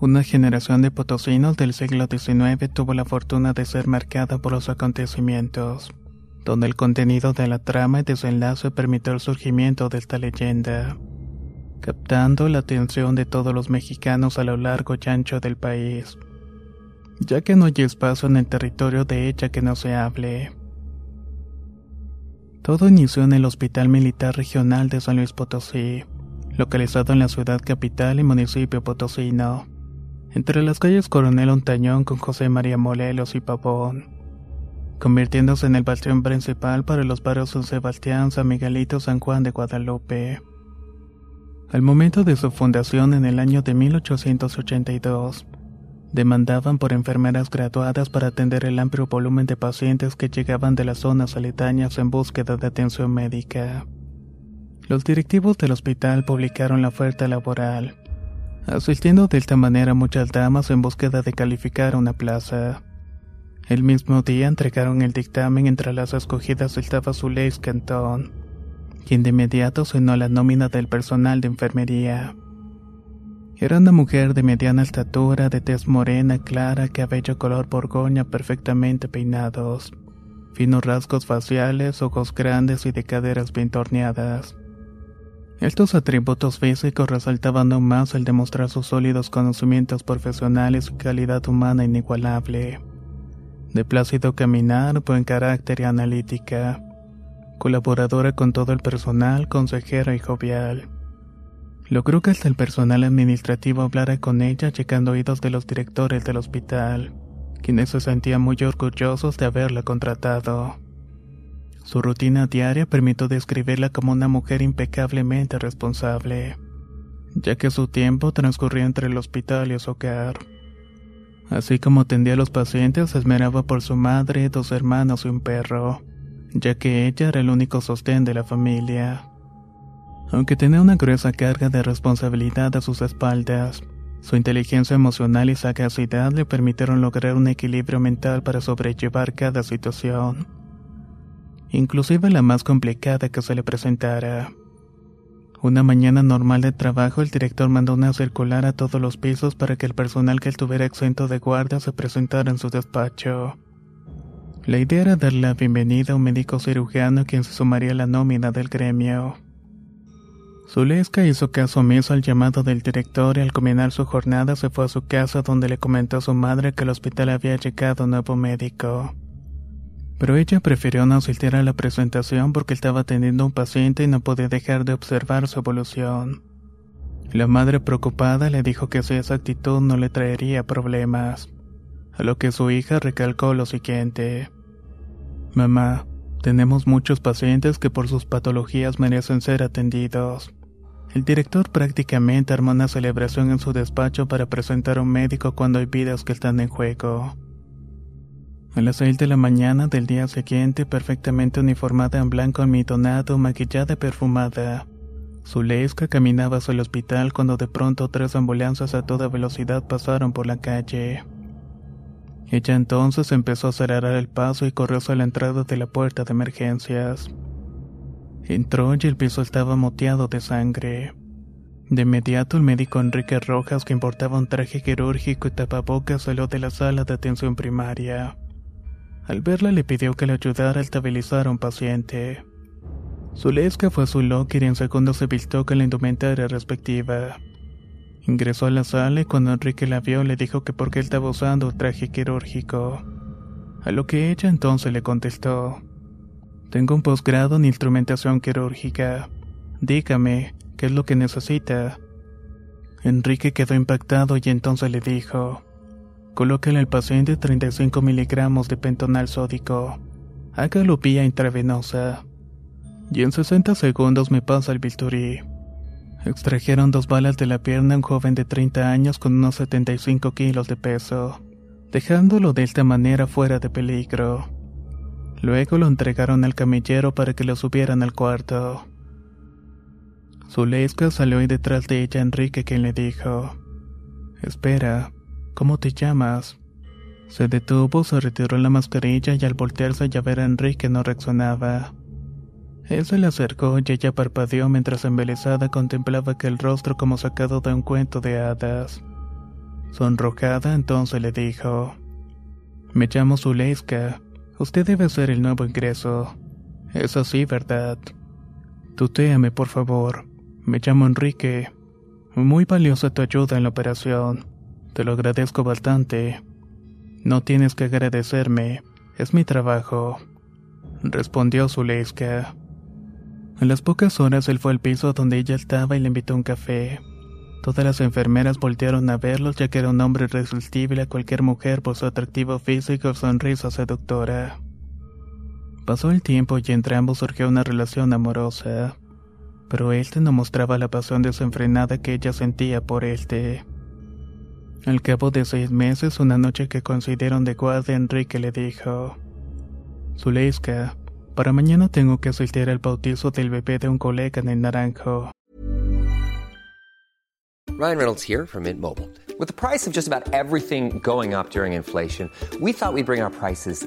Una generación de potosinos del siglo XIX tuvo la fortuna de ser marcada por los acontecimientos, donde el contenido de la trama y desenlace permitió el surgimiento de esta leyenda, captando la atención de todos los mexicanos a lo largo y ancho del país, ya que no hay espacio en el territorio de ella que no se hable. Todo inició en el Hospital Militar Regional de San Luis Potosí, localizado en la ciudad capital y municipio potosino entre las calles Coronel Ontañón con José María Molelos y Pavón, convirtiéndose en el bastión principal para los barrios San Sebastián, San Miguelito, San Juan de Guadalupe. Al momento de su fundación en el año de 1882, demandaban por enfermeras graduadas para atender el amplio volumen de pacientes que llegaban de las zonas aledañas en búsqueda de atención médica. Los directivos del hospital publicaron la oferta laboral, asistiendo de esta manera muchas damas en búsqueda de calificar una plaza. El mismo día entregaron el dictamen entre las escogidas estaba Zuleis Cantón, quien de inmediato sonó la nómina del personal de enfermería. Era una mujer de mediana estatura, de tez morena clara, cabello color borgoña perfectamente peinados, finos rasgos faciales, ojos grandes y de caderas bien torneadas. Estos atributos físicos resaltaban aún más al demostrar sus sólidos conocimientos profesionales y calidad humana inigualable. De plácido caminar, buen carácter y analítica. Colaboradora con todo el personal, consejera y jovial. Logró que hasta el personal administrativo hablara con ella, llegando oídos de los directores del hospital, quienes se sentían muy orgullosos de haberla contratado. Su rutina diaria permitió describirla como una mujer impecablemente responsable, ya que su tiempo transcurría entre el hospital y su hogar. Así como atendía a los pacientes, se esmeraba por su madre, dos hermanos y un perro, ya que ella era el único sostén de la familia. Aunque tenía una gruesa carga de responsabilidad a sus espaldas, su inteligencia emocional y sagacidad le permitieron lograr un equilibrio mental para sobrellevar cada situación inclusive la más complicada que se le presentara. Una mañana normal de trabajo, el director mandó una circular a todos los pisos para que el personal que estuviera exento de guardia se presentara en su despacho. La idea era darle la bienvenida a un médico cirujano quien se sumaría a la nómina del gremio. Zuleska hizo caso omiso al llamado del director y al culminar su jornada se fue a su casa donde le comentó a su madre que al hospital había llegado un nuevo médico pero ella prefirió no asistir a la presentación porque estaba teniendo un paciente y no podía dejar de observar su evolución. La madre preocupada le dijo que si esa actitud no le traería problemas, a lo que su hija recalcó lo siguiente. Mamá, tenemos muchos pacientes que por sus patologías merecen ser atendidos. El director prácticamente armó una celebración en su despacho para presentar a un médico cuando hay vidas que están en juego. A las seis de la mañana del día siguiente, perfectamente uniformada en blanco almidonado, maquillada y perfumada, Zuleska caminaba hacia el hospital cuando de pronto tres ambulancias a toda velocidad pasaron por la calle. Ella entonces empezó a acelerar el paso y corrió hacia la entrada de la puerta de emergencias. Entró y el piso estaba moteado de sangre. De inmediato el médico Enrique Rojas, que importaba un traje quirúrgico y tapabocas, salió de la sala de atención primaria. Al verla le pidió que le ayudara a estabilizar a un paciente. Zuleska fue a su locker y en segundos se vistió con la indumentaria respectiva. Ingresó a la sala y cuando Enrique la vio le dijo que por qué estaba usando traje quirúrgico. A lo que ella entonces le contestó, Tengo un posgrado en instrumentación quirúrgica. Dígame, ¿qué es lo que necesita? Enrique quedó impactado y entonces le dijo, Colóquele al paciente 35 miligramos de pentonal sódico. Hágalo vía intravenosa. Y en 60 segundos me pasa el bisturí. Extrajeron dos balas de la pierna a un joven de 30 años con unos 75 kilos de peso, dejándolo de esta manera fuera de peligro. Luego lo entregaron al camillero para que lo subieran al cuarto. Zuleska salió y detrás de ella Enrique quien le dijo, Espera, ¿cómo te llamas? Se detuvo, se retiró la mascarilla y al voltearse a ver a Enrique no reaccionaba. Él se le acercó y ella parpadeó mientras embelesada contemplaba aquel rostro como sacado de un cuento de hadas. Sonrojada entonces le dijo, Me llamo Zuleiska, usted debe ser el nuevo ingreso. Es así, ¿verdad? Tutéame, por favor. Me llamo Enrique. Muy valiosa tu ayuda en la operación. Te lo agradezco bastante. No tienes que agradecerme, es mi trabajo. Respondió Zuleiska. A las pocas horas él fue al piso donde ella estaba y le invitó un café. Todas las enfermeras voltearon a verlos ya que era un hombre irresistible a cualquier mujer por su atractivo físico y sonrisa seductora. Pasó el tiempo y entre ambos surgió una relación amorosa, pero este no mostraba la pasión desenfrenada que ella sentía por este. Al cabo de seis meses, una noche que coincidieron de guardia, Enrique le dijo: Zuleiska, Para mañana tengo que asistir al bautizo del bebé de un colega en el Naranjo. Ryan Reynolds here from Mint Mobile. With the price of just about everything going up during inflation, we thought we'd bring our prices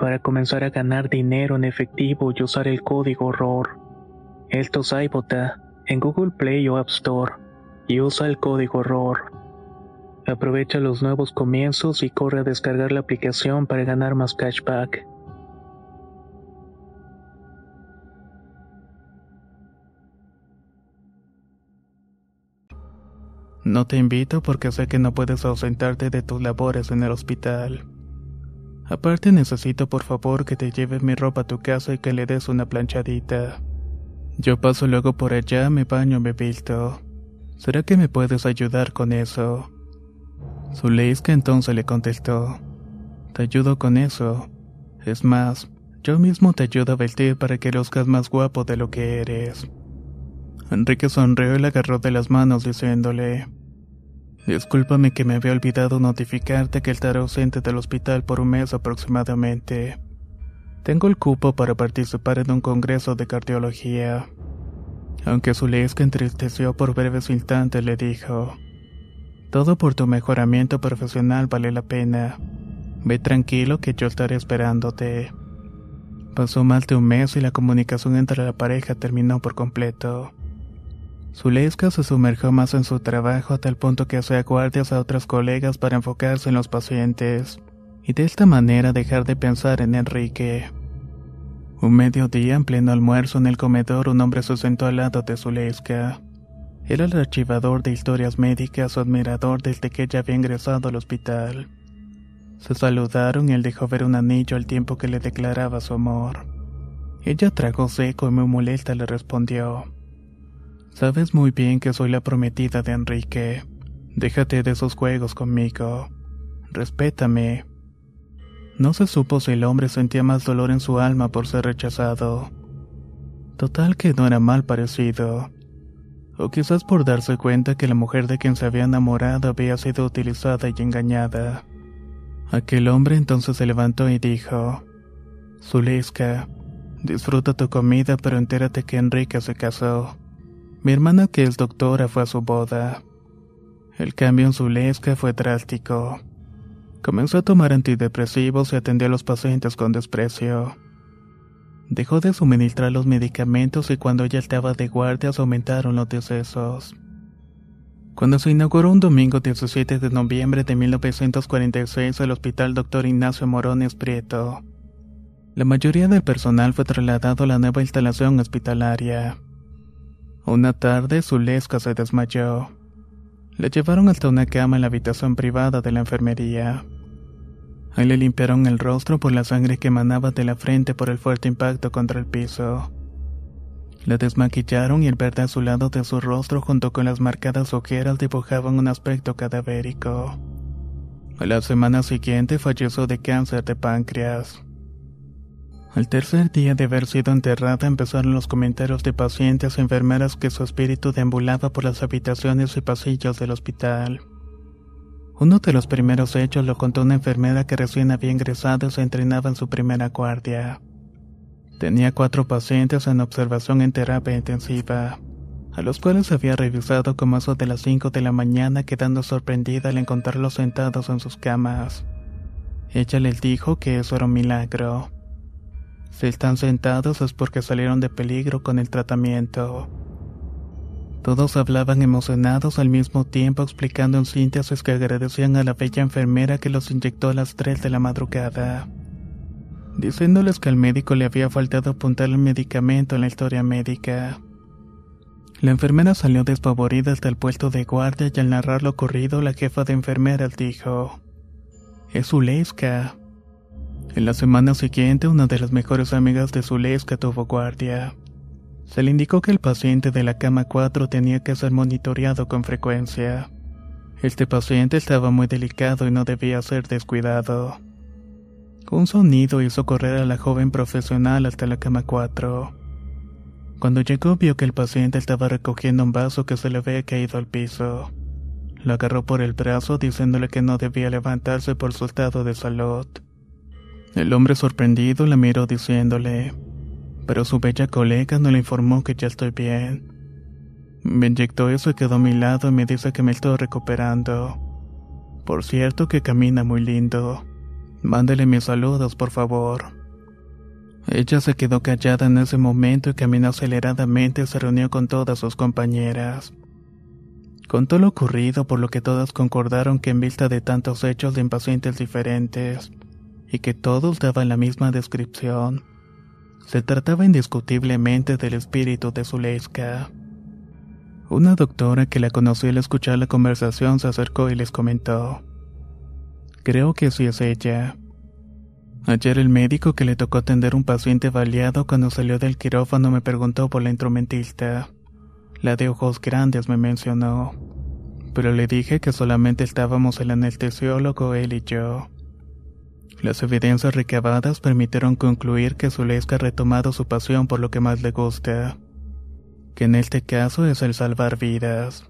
para comenzar a ganar dinero en efectivo y usar el código ROR. Esto es iBota en Google Play o App Store y usa el código ROR. Aprovecha los nuevos comienzos y corre a descargar la aplicación para ganar más cashback. No te invito porque sé que no puedes ausentarte de tus labores en el hospital. Aparte necesito por favor que te lleves mi ropa a tu casa y que le des una planchadita. Yo paso luego por allá, me baño, me visto. ¿Será que me puedes ayudar con eso? Zuleika entonces le contestó. Te ayudo con eso. Es más, yo mismo te ayudo a vestir para que luzcas más guapo de lo que eres. Enrique sonrió y le agarró de las manos diciéndole, Discúlpame que me había olvidado notificarte que estaré ausente del hospital por un mes aproximadamente. Tengo el cupo para participar en un congreso de cardiología. Aunque Zuleika entristeció por breves instantes, le dijo: Todo por tu mejoramiento profesional vale la pena. Ve tranquilo que yo estaré esperándote. Pasó más de un mes y la comunicación entre la pareja terminó por completo. Zuleika se sumergió más en su trabajo a tal punto que hacía guardias a otros colegas para enfocarse en los pacientes, y de esta manera dejar de pensar en Enrique. Un mediodía, en pleno almuerzo en el comedor, un hombre se sentó al lado de Zuleika. Era el archivador de historias médicas o admirador desde que ella había ingresado al hospital. Se saludaron y él dejó ver un anillo al tiempo que le declaraba su amor. Ella tragó seco y muy molesta le respondió. Sabes muy bien que soy la prometida de Enrique. Déjate de esos juegos conmigo. Respétame. No se supo si el hombre sentía más dolor en su alma por ser rechazado. Total que no era mal parecido. O quizás por darse cuenta que la mujer de quien se había enamorado había sido utilizada y engañada. Aquel hombre entonces se levantó y dijo, Zuliska, disfruta tu comida pero entérate que Enrique se casó. Mi hermana, que es doctora, fue a su boda. El cambio en su lesca fue drástico. Comenzó a tomar antidepresivos y atendió a los pacientes con desprecio. Dejó de suministrar los medicamentos y cuando ella estaba de guardias aumentaron los decesos. Cuando se inauguró un domingo 17 de noviembre de 1946 el Hospital Dr. Ignacio Morones Prieto, la mayoría del personal fue trasladado a la nueva instalación hospitalaria. Una tarde, Zulesca se desmayó. Le llevaron hasta una cama en la habitación privada de la enfermería. Ahí le limpiaron el rostro por la sangre que emanaba de la frente por el fuerte impacto contra el piso. La desmaquillaron y el verde azulado de su rostro junto con las marcadas ojeras dibujaban un aspecto cadavérico. A la semana siguiente falleció de cáncer de páncreas. Al tercer día de haber sido enterrada empezaron los comentarios de pacientes y enfermeras que su espíritu deambulaba por las habitaciones y pasillos del hospital. Uno de los primeros hechos lo contó una enfermera que recién había ingresado y se entrenaba en su primera guardia. Tenía cuatro pacientes en observación en terapia intensiva, a los cuales había revisado como eso de las 5 de la mañana quedando sorprendida al encontrarlos sentados en sus camas. Ella les dijo que eso era un milagro si están sentados es porque salieron de peligro con el tratamiento. Todos hablaban emocionados al mismo tiempo explicando en síntesis que agradecían a la bella enfermera que los inyectó a las 3 de la madrugada, diciéndoles que al médico le había faltado apuntar el medicamento en la historia médica. La enfermera salió despavorida hasta el puesto de guardia y al narrar lo ocurrido la jefa de enfermeras dijo, Es Uleska. En la semana siguiente, una de las mejores amigas de Zuleska tuvo guardia. Se le indicó que el paciente de la cama 4 tenía que ser monitoreado con frecuencia. Este paciente estaba muy delicado y no debía ser descuidado. Un sonido hizo correr a la joven profesional hasta la cama 4. Cuando llegó vio que el paciente estaba recogiendo un vaso que se le había caído al piso. Lo agarró por el brazo diciéndole que no debía levantarse por su estado de salud. El hombre sorprendido la miró diciéndole, pero su bella colega no le informó que ya estoy bien. Me inyectó eso y quedó a mi lado y me dice que me estoy recuperando. Por cierto que camina muy lindo. Mándele mis saludos, por favor. Ella se quedó callada en ese momento y caminó aceleradamente y se reunió con todas sus compañeras. Contó lo ocurrido por lo que todas concordaron que en vista de tantos hechos de impacientes diferentes, y que todos daban la misma descripción, se trataba indiscutiblemente del espíritu de Zuleika. Una doctora que la conoció al escuchar la conversación se acercó y les comentó. Creo que sí es ella. Ayer el médico que le tocó atender un paciente baleado cuando salió del quirófano me preguntó por la instrumentista. La de ojos grandes me mencionó. Pero le dije que solamente estábamos el anestesiólogo, él y yo. Las evidencias recabadas permitieron concluir que Zuleika ha retomado su pasión por lo que más le gusta, que en este caso es el salvar vidas.